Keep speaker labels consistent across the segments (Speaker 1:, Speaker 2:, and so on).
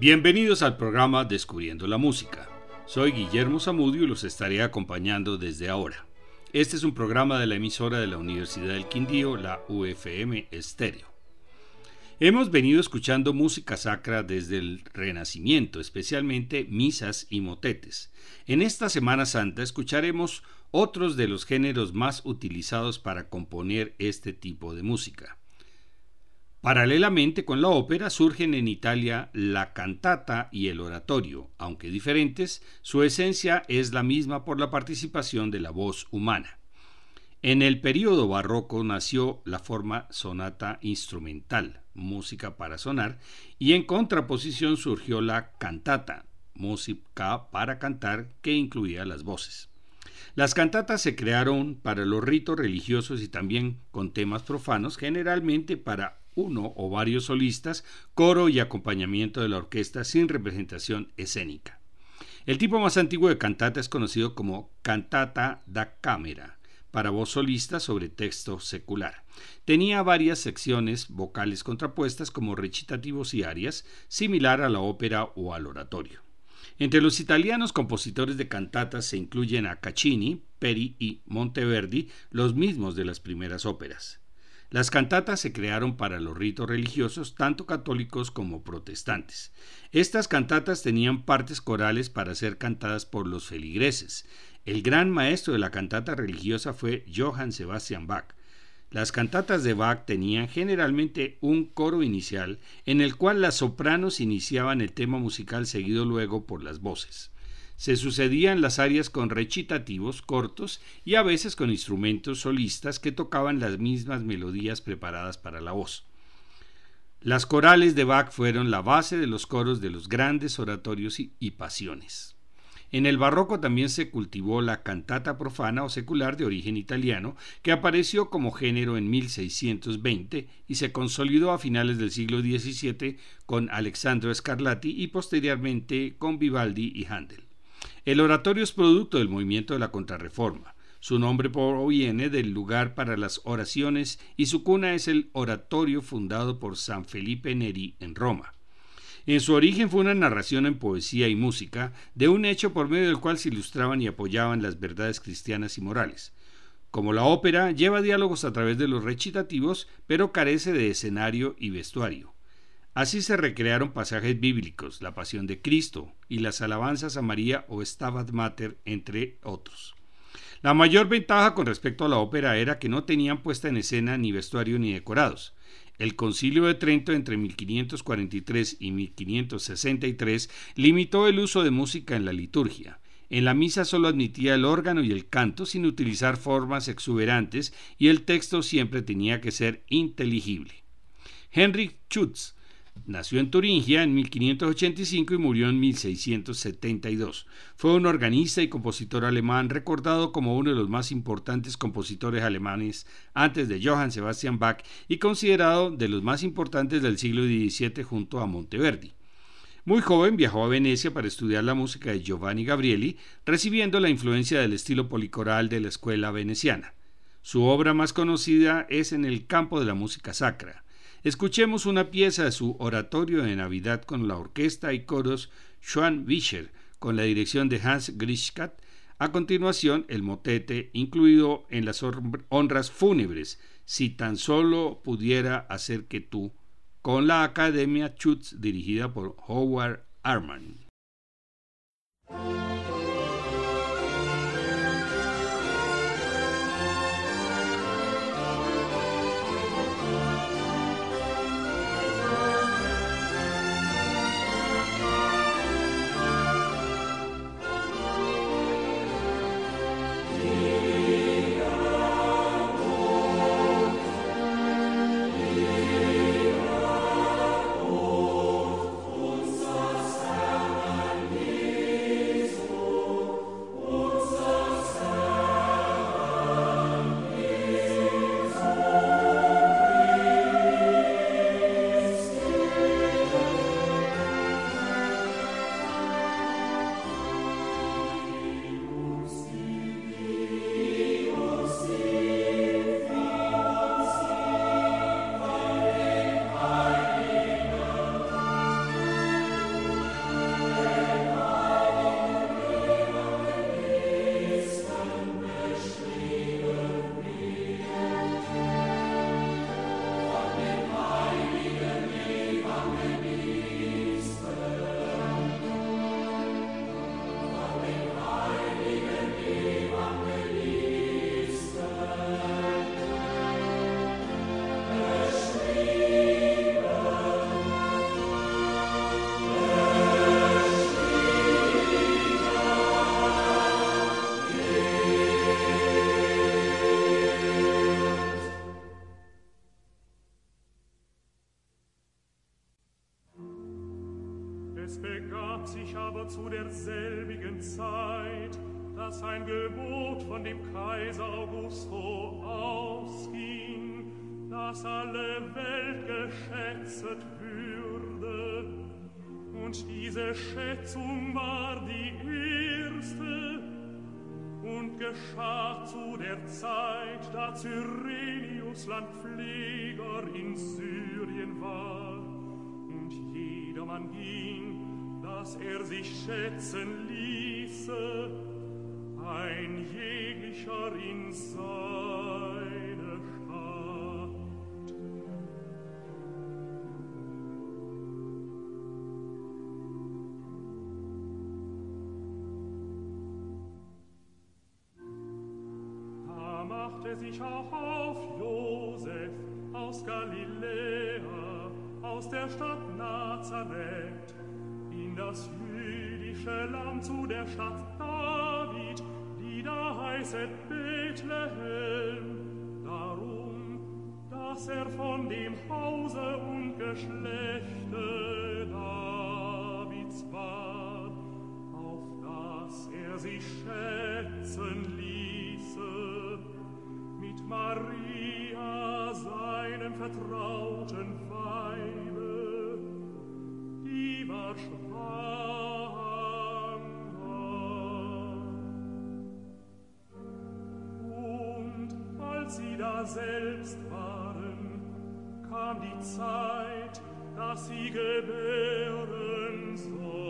Speaker 1: Bienvenidos al programa Descubriendo la Música. Soy Guillermo Zamudio y los estaré acompañando desde ahora. Este es un programa de la emisora de la Universidad del Quindío, la UFM Estéreo. Hemos venido escuchando música sacra desde el Renacimiento, especialmente misas y motetes. En esta Semana Santa escucharemos otros de los géneros más utilizados para componer este tipo de música. Paralelamente con la ópera surgen en Italia la cantata y el oratorio, aunque diferentes, su esencia es la misma por la participación de la voz humana. En el período barroco nació la forma sonata instrumental, música para sonar, y en contraposición surgió la cantata, música para cantar que incluía las voces. Las cantatas se crearon para los ritos religiosos y también con temas profanos, generalmente para uno o varios solistas, coro y acompañamiento de la orquesta sin representación escénica. El tipo más antiguo de cantata es conocido como cantata da camera, para voz solista sobre texto secular. Tenía varias secciones vocales contrapuestas como recitativos y arias, similar a la ópera o al oratorio. Entre los italianos compositores de cantatas se incluyen a Caccini, Peri y Monteverdi, los mismos de las primeras óperas. Las cantatas se crearon para los ritos religiosos, tanto católicos como protestantes. Estas cantatas tenían partes corales para ser cantadas por los feligreses. El gran maestro de la cantata religiosa fue Johann Sebastian Bach. Las cantatas de Bach tenían generalmente un coro inicial en el cual las sopranos iniciaban el tema musical seguido luego por las voces. Se sucedían las arias con recitativos cortos y a veces con instrumentos solistas que tocaban las mismas melodías preparadas para la voz. Las corales de Bach fueron la base de los coros de los grandes oratorios y, pasiones. En el barroco también se cultivó la cantata profana o secular de origen italiano, que apareció como género en 1620 y se consolidó a finales del siglo XVII con Alexandro Scarlatti y posteriormente con Vivaldi y Handel. El oratorio es producto del movimiento de la Contrarreforma. Su nombre proviene del lugar para las oraciones y su cuna es el oratorio fundado por San Felipe Neri en Roma. En su origen fue una narración en poesía y música de un hecho por medio del cual se ilustraban y apoyaban las verdades cristianas y morales. Como la ópera, lleva diálogos a través de los recitativos, pero carece de escenario y vestuario. Así se recrearon pasajes bíblicos, la pasión de Cristo y las alabanzas a María o Stabat Mater, entre otros. La mayor ventaja con respecto a la ópera era que no tenían puesta en escena ni vestuario ni decorados. El Concilio de Trento entre 1543 y 1563 limitó el uso de música en la liturgia. En la misa solo admitía el órgano y el canto sin utilizar formas exuberantes y el texto siempre tenía que ser inteligible. Henry Schutz Nació en Turingia en 1585 y murió en 1672. Fue un organista y compositor alemán recordado como uno de los más importantes compositores alemanes antes de Johann Sebastian Bach y considerado de los más importantes del siglo XVII junto a Monteverdi. Muy joven viajó a Venecia para estudiar la música de Giovanni Gabrieli, recibiendo la influencia del estilo policoral de la escuela veneciana. Su obra más conocida es en el campo de la música sacra. Escuchemos una pieza de su oratorio de Navidad con la orquesta y coros Schwan Wischer, con la dirección de Hans Grischkat. A continuación, el motete, incluido en las honras fúnebres, si tan solo pudiera hacer que tú, con la Academia Schutz dirigida por Howard Arman.
Speaker 2: Zu derselbigen Zeit, dass ein Gebot von dem Kaiser Augusto ausging, dass alle Welt geschätzet würde. Und diese Schätzung war die erste und geschah zu der Zeit, da Cyrenius Landpfleger in Syrien war. Und jedermann ging, dass er sich schätzen ließe, ein jeglicher in seine Stadt. Da machte sich auch auf Josef aus Galiläa, aus der Stadt Nazareth, in das jüdische Land zu der Stadt David, die da heißet Bethlehem, darum, dass er von dem Hause und Geschlechte Davids war, auf das er sich schätzen ließe, mit Maria, seinem vertrauten Weibe, selbst waren, kam die Zeit, dass sie gebären soll.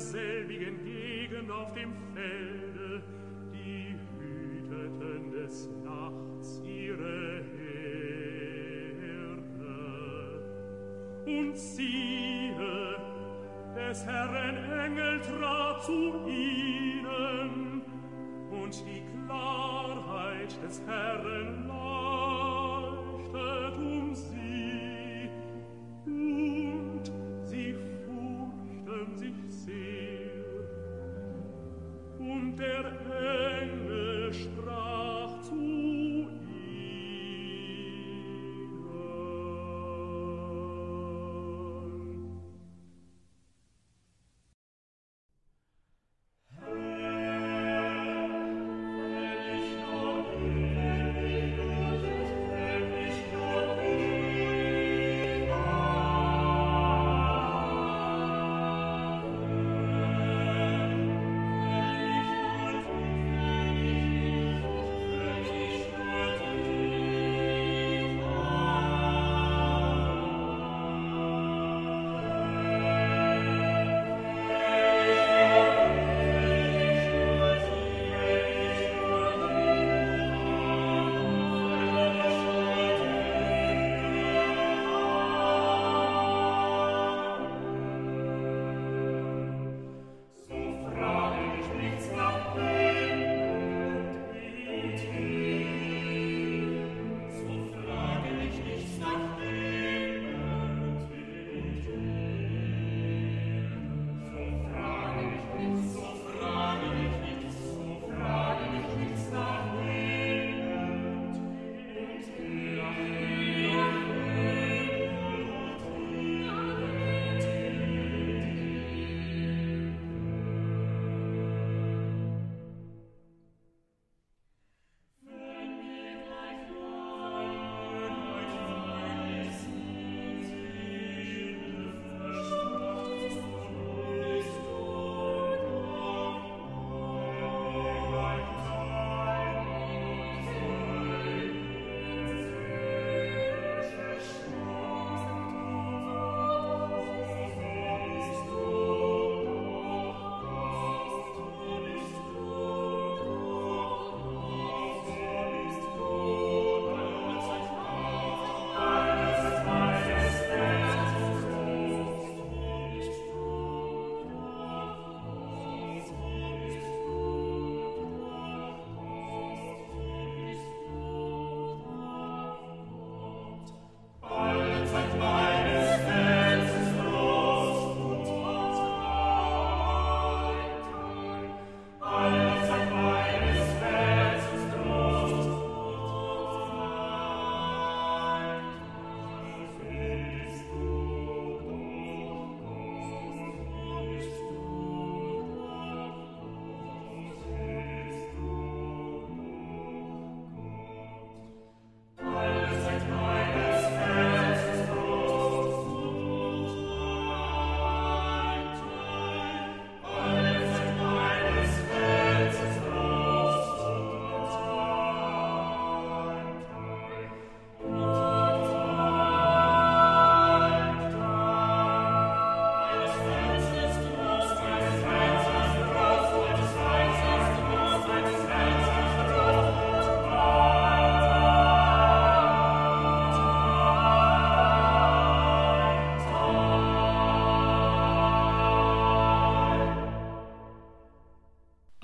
Speaker 2: derselbigen Gegend auf dem Felde, die hüteten des Nachts ihre Herde. Und sie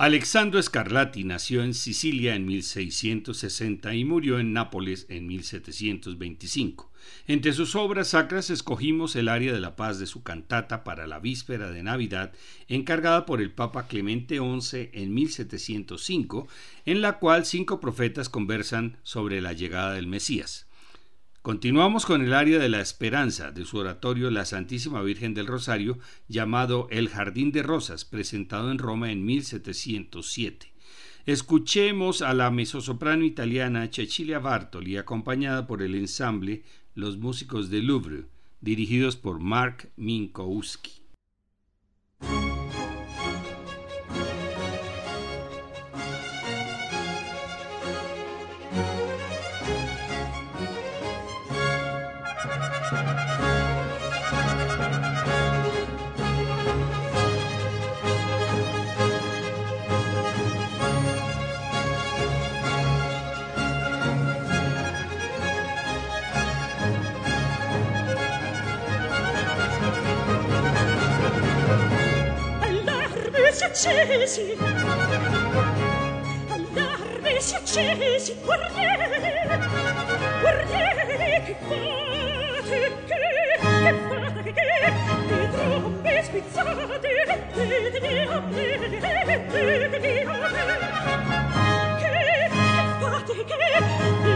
Speaker 1: Alexandro Scarlatti nació en Sicilia en 1660 y murió en Nápoles en 1725. Entre sus obras sacras escogimos el área de la paz de su cantata para la víspera de Navidad, encargada por el Papa Clemente XI en 1705, en la cual cinco profetas conversan sobre la llegada del Mesías. Continuamos con el área de la esperanza de su oratorio La Santísima Virgen del Rosario, llamado El Jardín de Rosas, presentado en Roma en 1707. Escuchemos a la mezzosoprano italiana Cecilia Bartoli, acompañada por el ensamble Los Músicos de Louvre, dirigidos por Mark Minkowski.
Speaker 3: accesi allarme si accesi guardiere guardiere che fate che che fate che le trombe spizzate vedetemi a me vedetemi a me. Che che fate che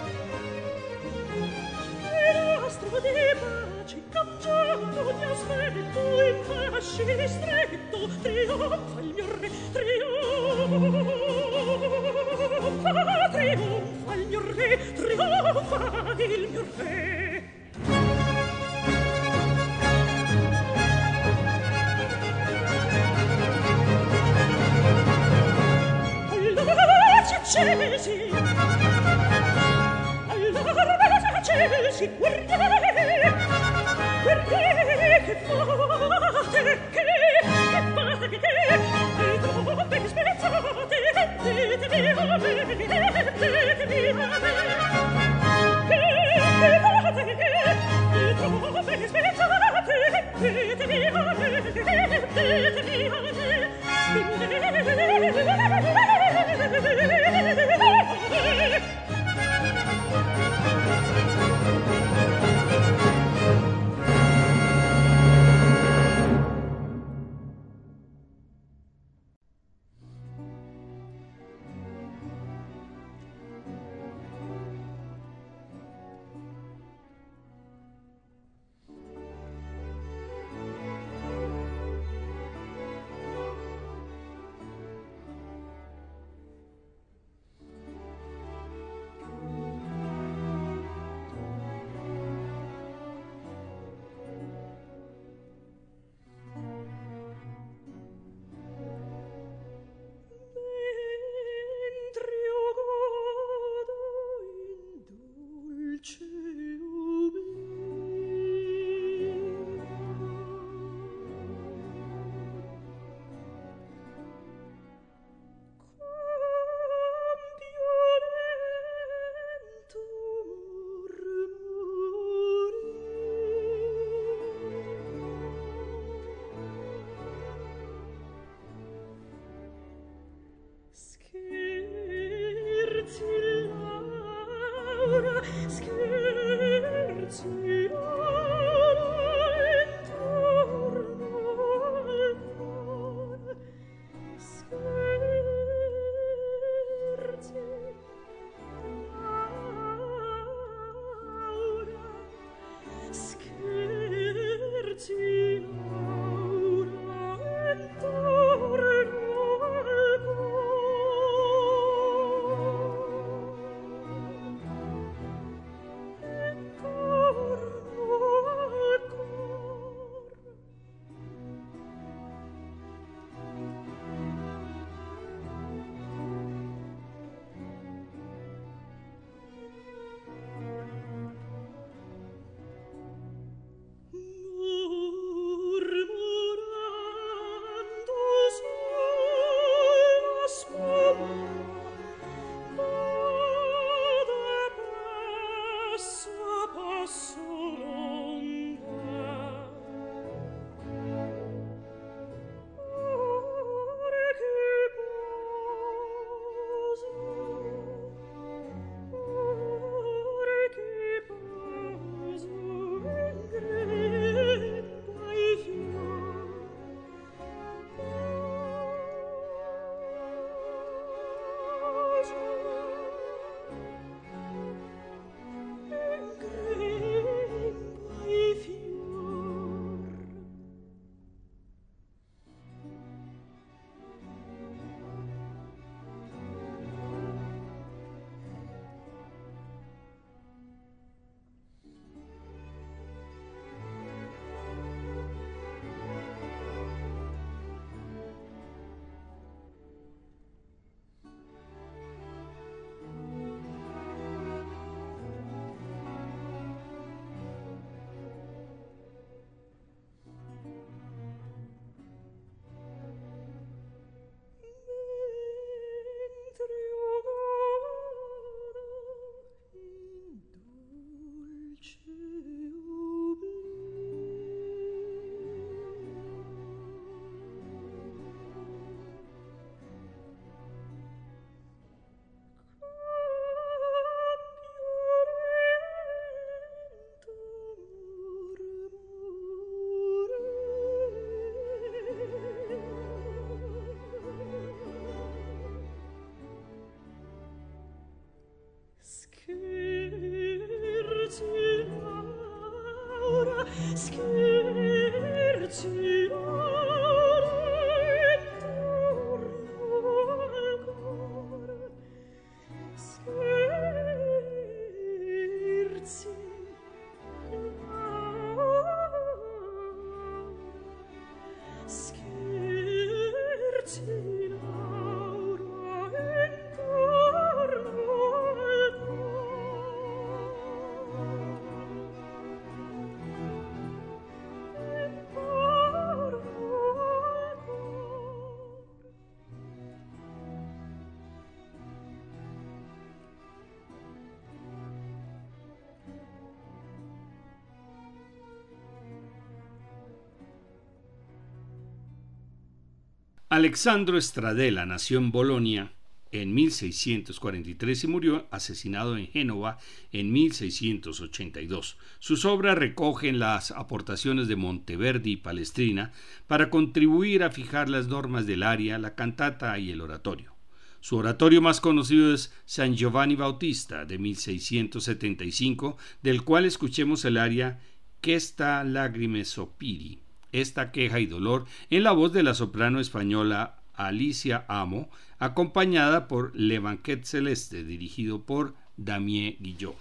Speaker 3: mostro di pace cacciato ti aspetto in fasci stretto trionfa il mio re trionfa trionfa il mio re trionfa il mio re. ci
Speaker 1: Alexandro Stradella nació en Bolonia en 1643 y murió asesinado en Génova en 1682. Sus obras recogen las aportaciones de Monteverdi y Palestrina para contribuir a fijar las normas del aria, la cantata y el oratorio. Su oratorio más conocido es San Giovanni Bautista de 1675, del cual escuchemos el aria Que sta lagrime sopiri esta queja y dolor en la voz de la soprano española Alicia Amo, acompañada por Le Banquet Celeste, dirigido por Damien Guillot.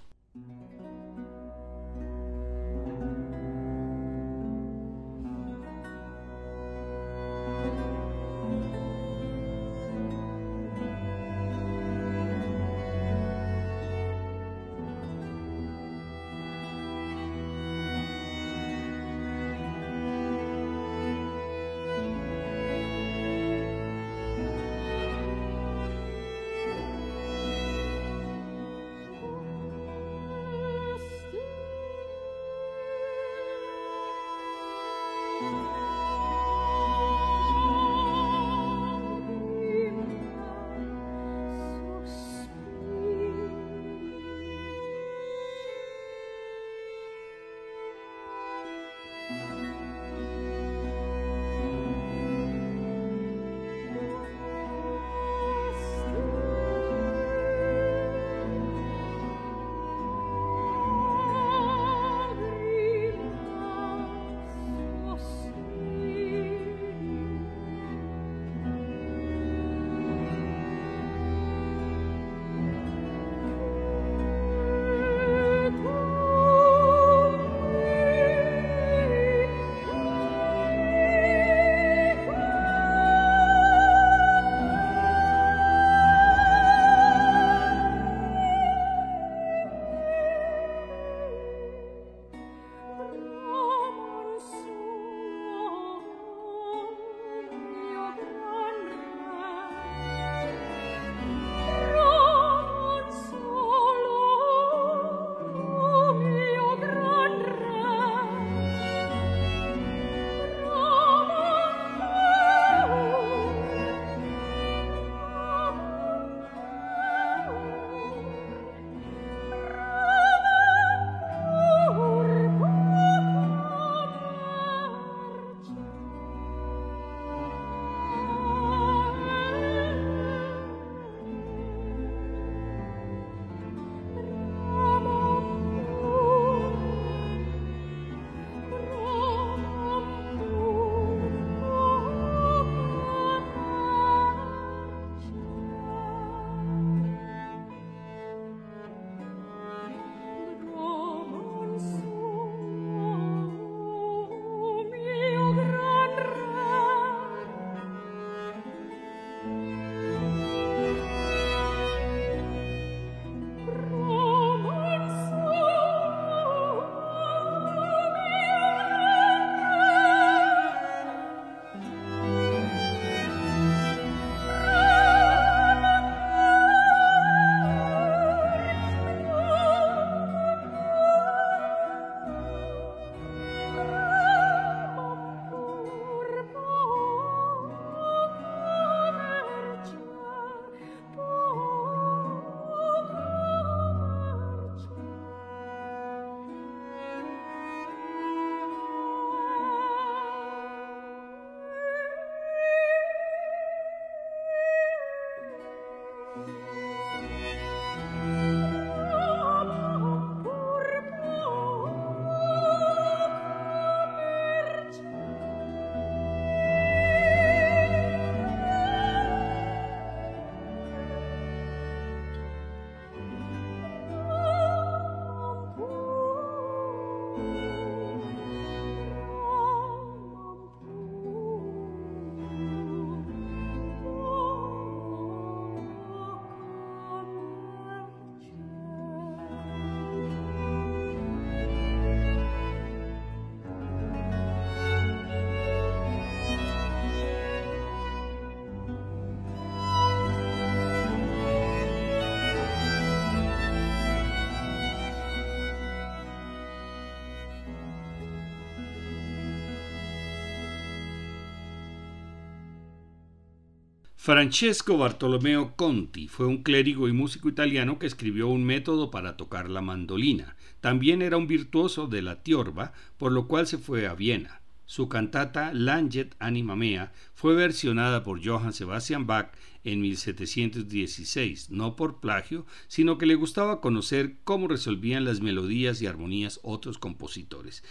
Speaker 3: Francesco Bartolomeo Conti fue un clérigo y músico italiano que escribió un método para tocar la mandolina. También era un virtuoso de la tiorba, por lo cual se fue a Viena. Su cantata Langet Anima Mea fue versionada por Johann Sebastian Bach en 1716, no por plagio, sino que le gustaba conocer cómo resolvían las melodías y armonías otros compositores.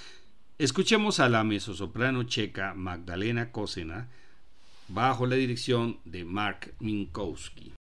Speaker 3: Escuchemos a la mezzosoprano checa Magdalena Kosena, bajo la dirección de Mark Minkowski.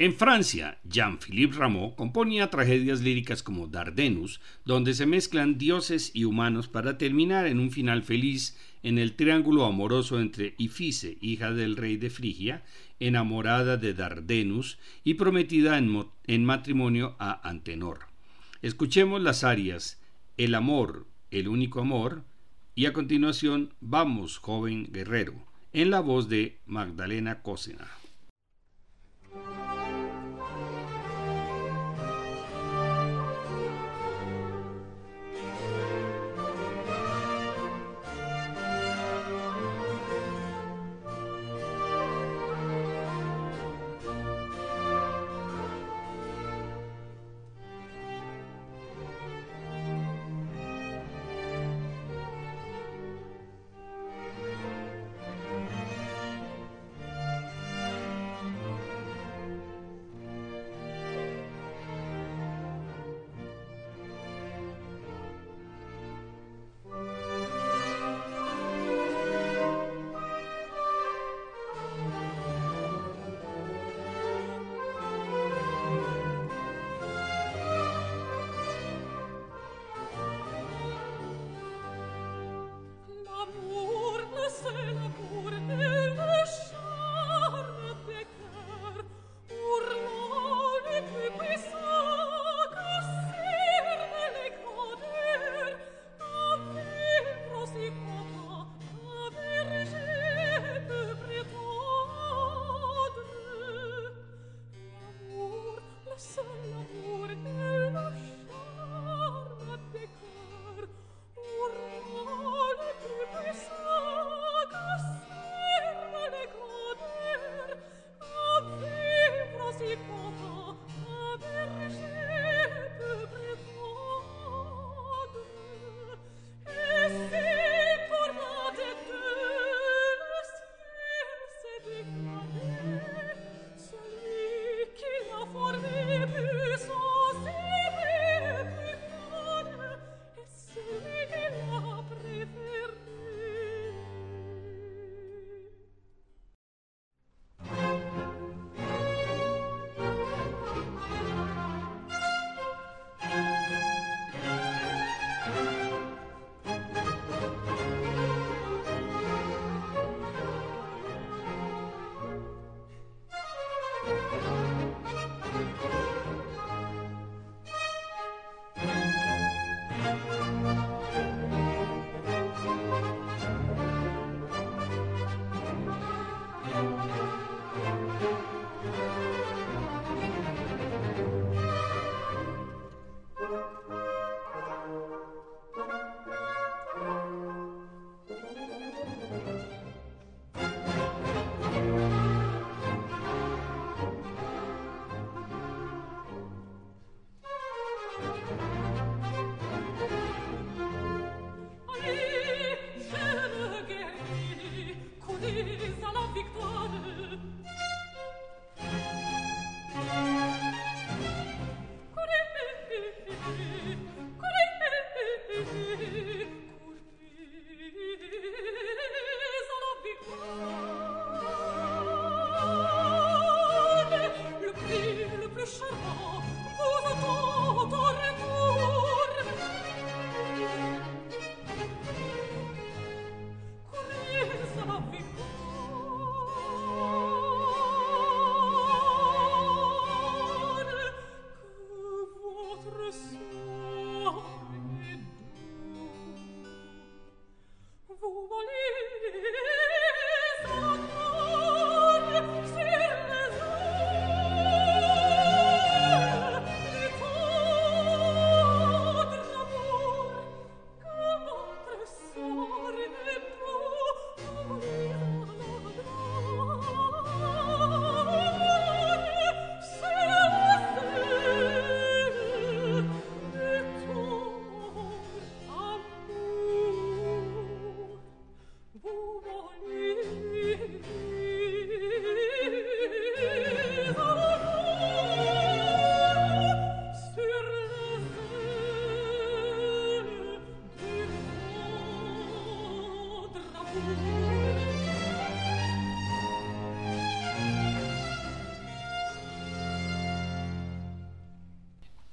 Speaker 3: En Francia, Jean-Philippe Rameau componía tragedias líricas como Dardenus, donde se mezclan dioses y humanos para terminar en un final feliz en el triángulo amoroso entre Ifice, hija del rey de Frigia, enamorada de Dardenus y prometida en, en matrimonio a Antenor. Escuchemos las arias El amor, el único amor, y a continuación Vamos, joven guerrero, en la voz de Magdalena Cosena.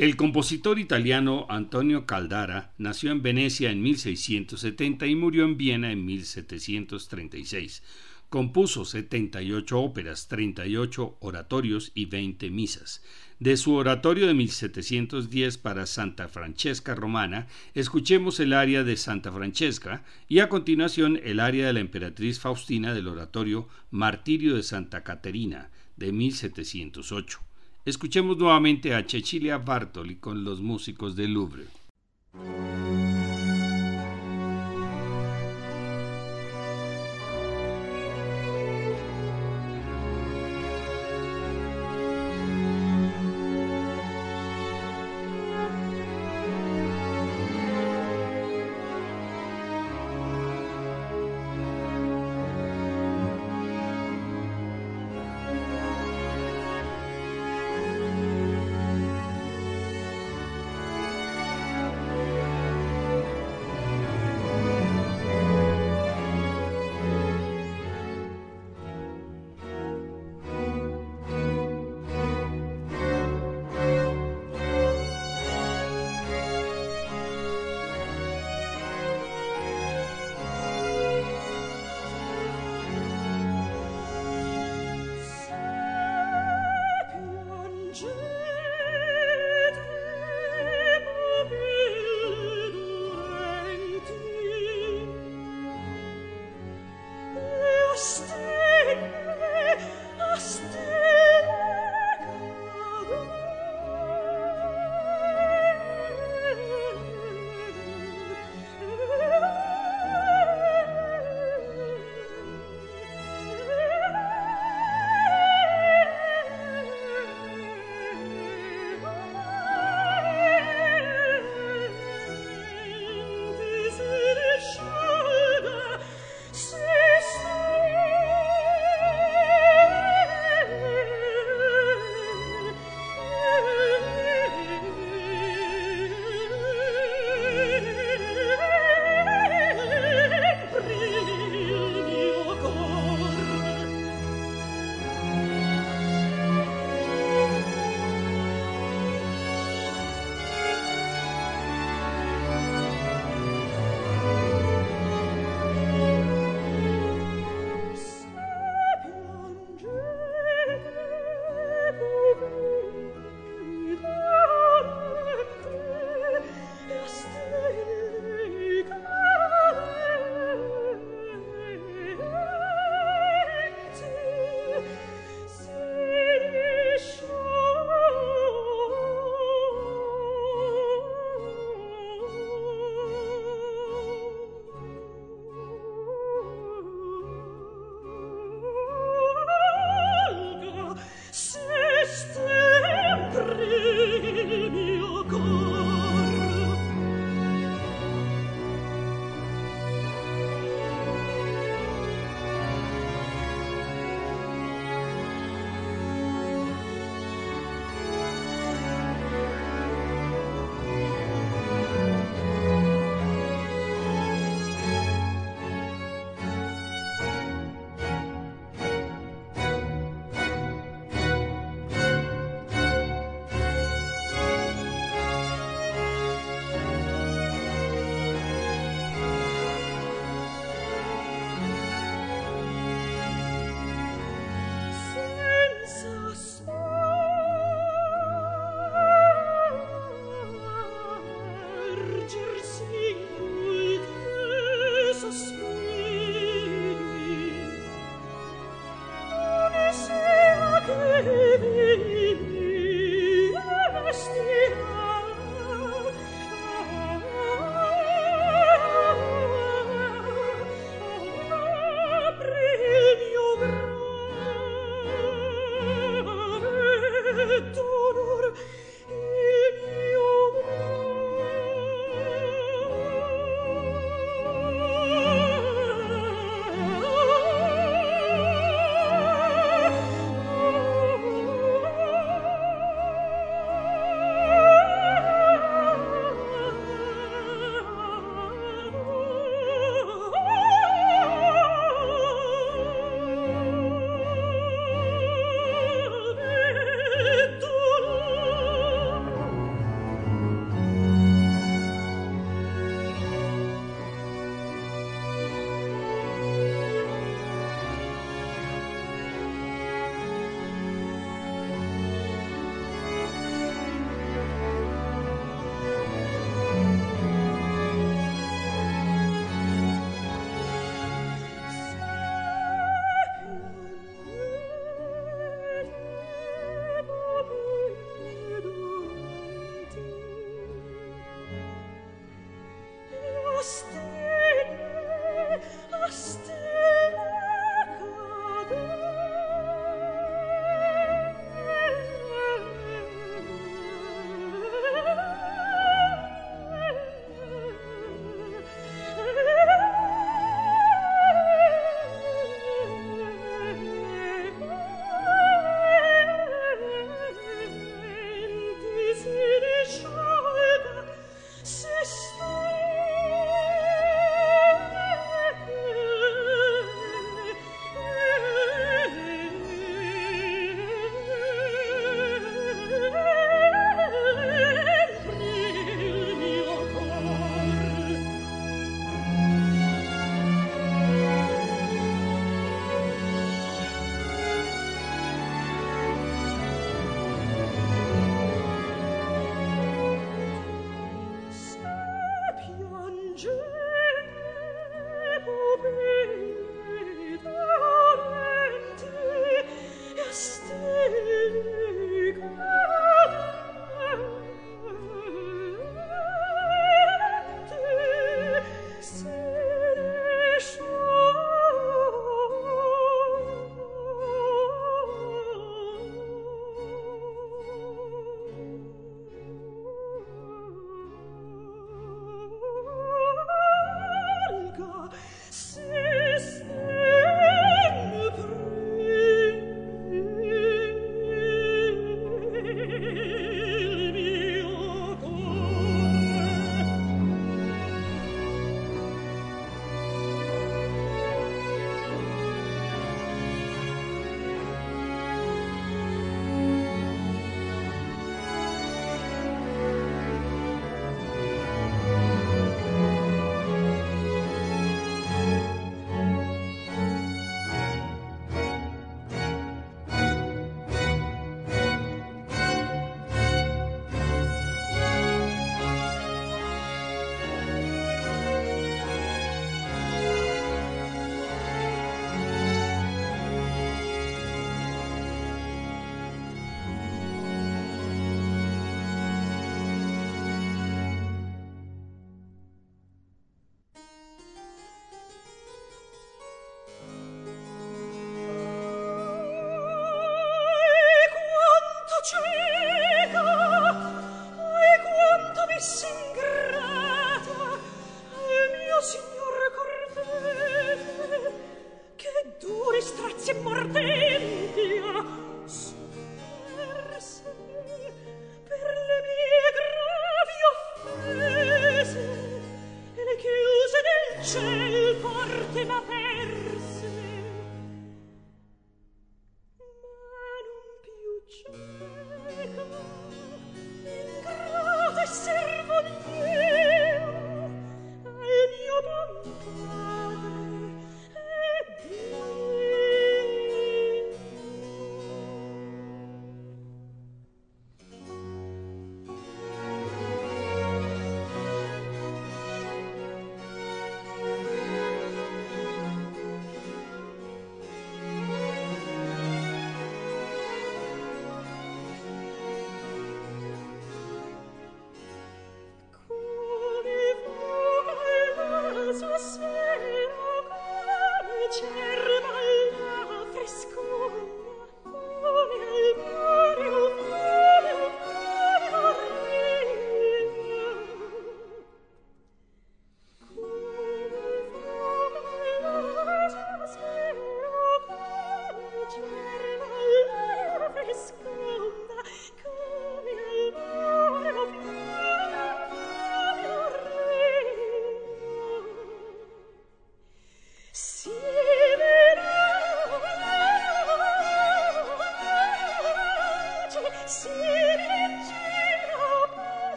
Speaker 3: El compositor italiano Antonio Caldara nació en Venecia en 1670 y murió en Viena en 1736. Compuso 78 óperas, 38 oratorios y 20 misas. De su oratorio de 1710 para Santa Francesca Romana, escuchemos el aria de Santa Francesca y a continuación el aria de la emperatriz Faustina del oratorio Martirio de Santa Caterina de 1708. Escuchemos nuevamente a Cecilia Bartoli con los músicos del Louvre.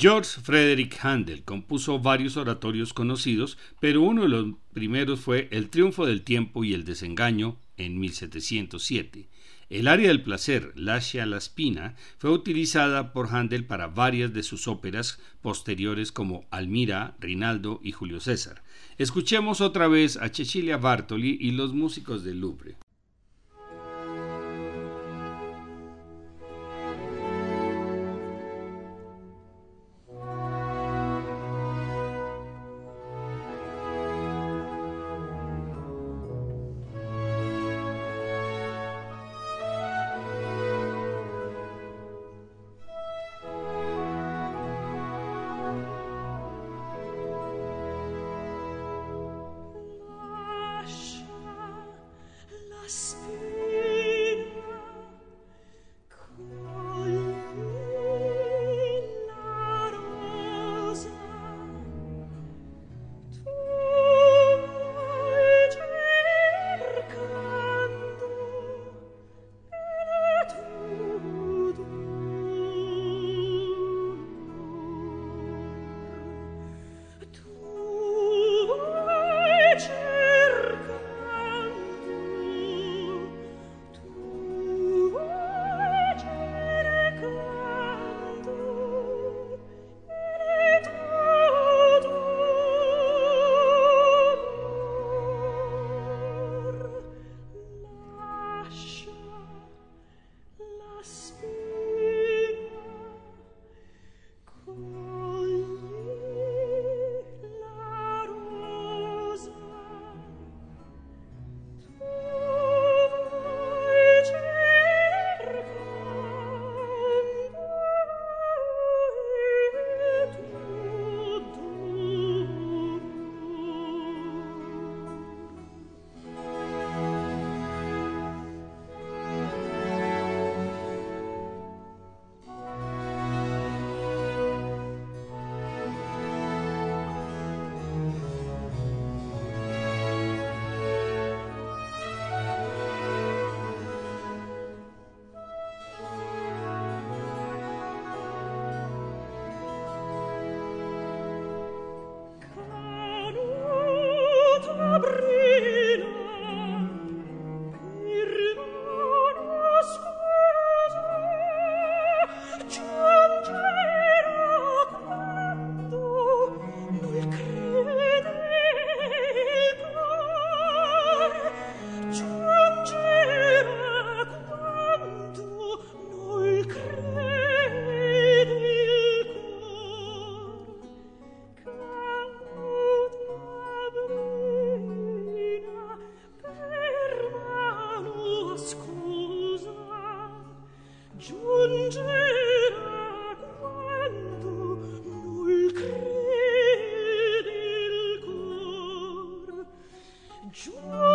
Speaker 3: George Frederick Handel compuso varios oratorios conocidos, pero uno de los primeros fue El triunfo del tiempo y el desengaño en 1707. El área del placer, Lascia la Spina, fue utilizada por Handel para varias de sus óperas posteriores como Almira, Rinaldo y Julio César. Escuchemos otra vez a Cecilia Bartoli y los músicos del Louvre.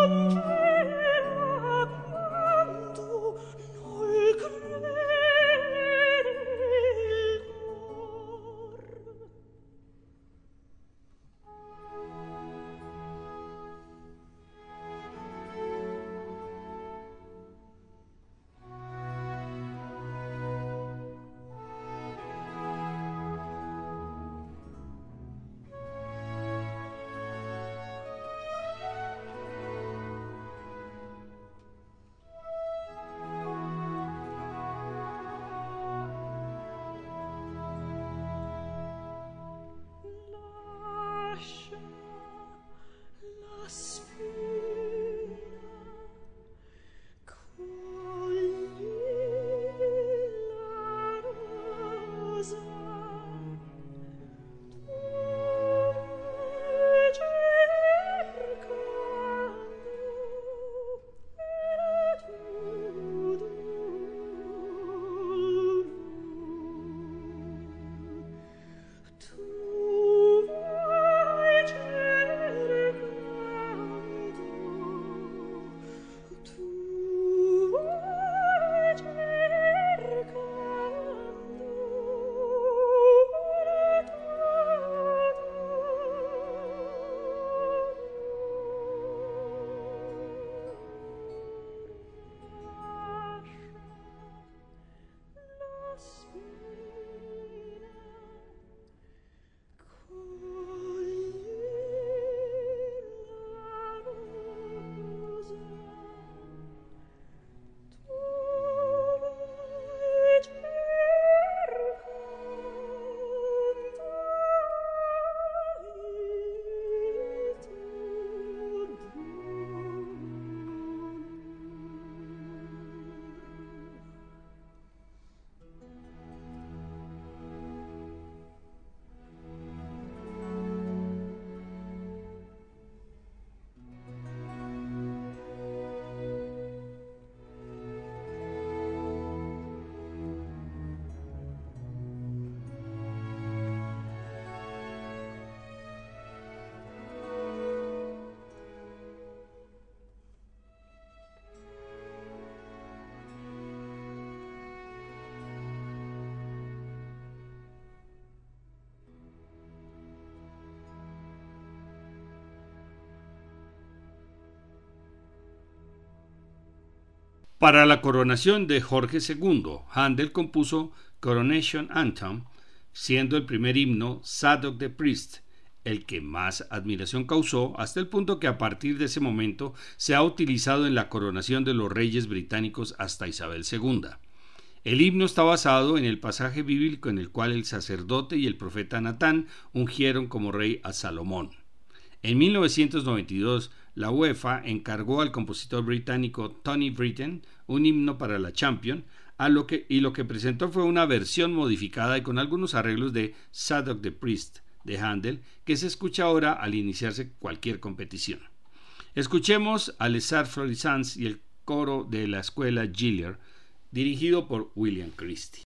Speaker 1: Música Para la coronación de Jorge II, Handel compuso Coronation Anthem, siendo el primer himno Sadok the Priest, el que más admiración causó hasta el punto que a partir de ese momento se ha utilizado en la coronación de los reyes británicos hasta Isabel II. El himno está basado en el pasaje bíblico en el cual el sacerdote y el profeta Natán ungieron como rey a Salomón. En 1992, la UEFA encargó al compositor británico Tony Britten un himno para la Champions, y lo que presentó fue una versión modificada y con algunos arreglos de Sadok the Priest, de Handel que se escucha ahora al iniciarse cualquier competición. Escuchemos a Lesar Florissants y el coro de la escuela Gillier, dirigido por William Christie.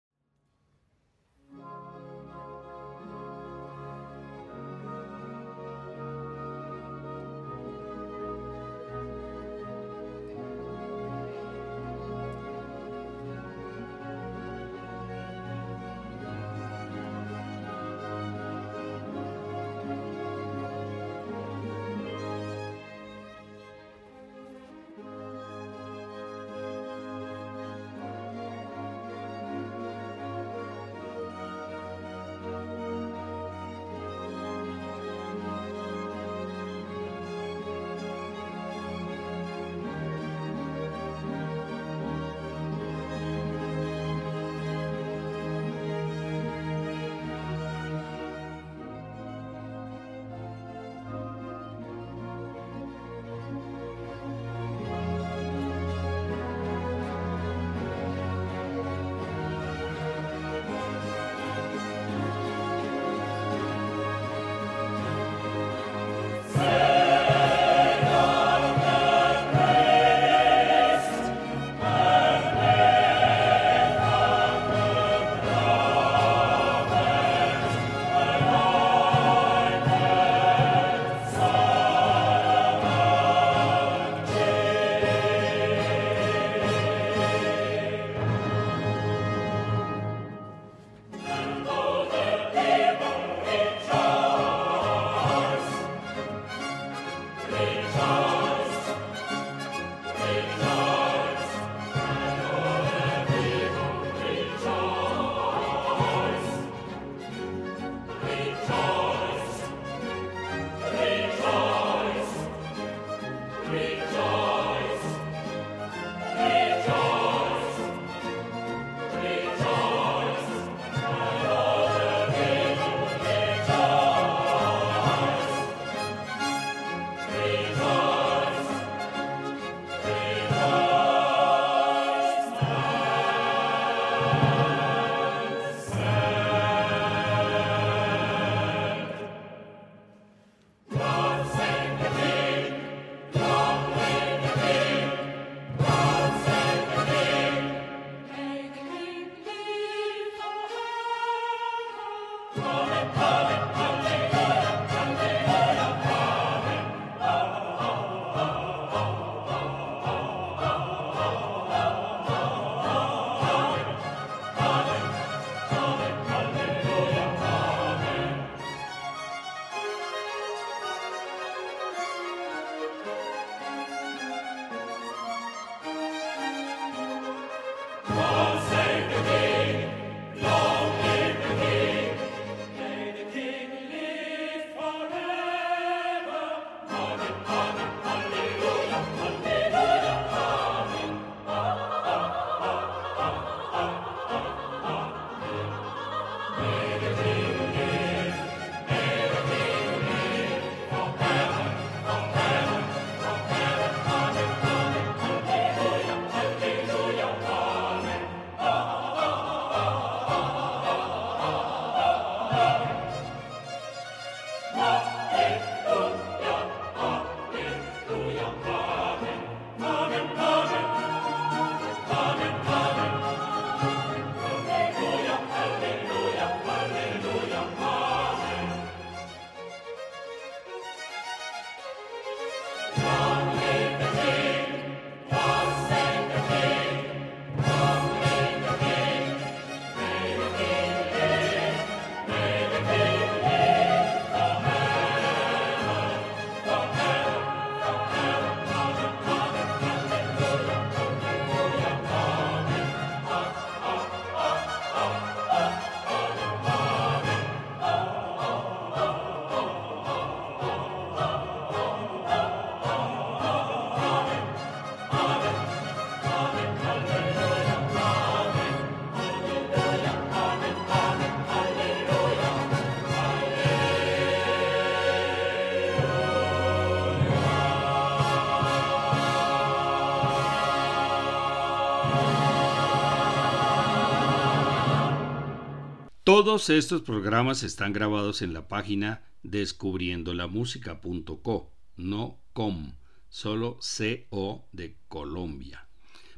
Speaker 1: Todos estos programas están grabados en la página descubriendolamusica.co, no com, solo CO de Colombia,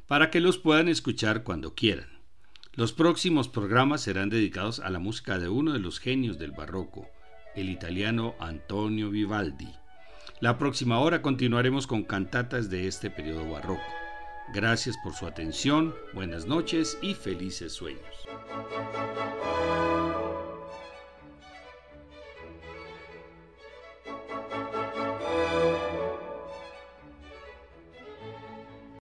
Speaker 1: para que los puedan escuchar cuando quieran. Los próximos programas serán dedicados a la música de uno de los genios del barroco, el italiano Antonio Vivaldi. La próxima hora continuaremos con cantatas de este periodo barroco. Gracias por su atención, buenas noches y felices sueños.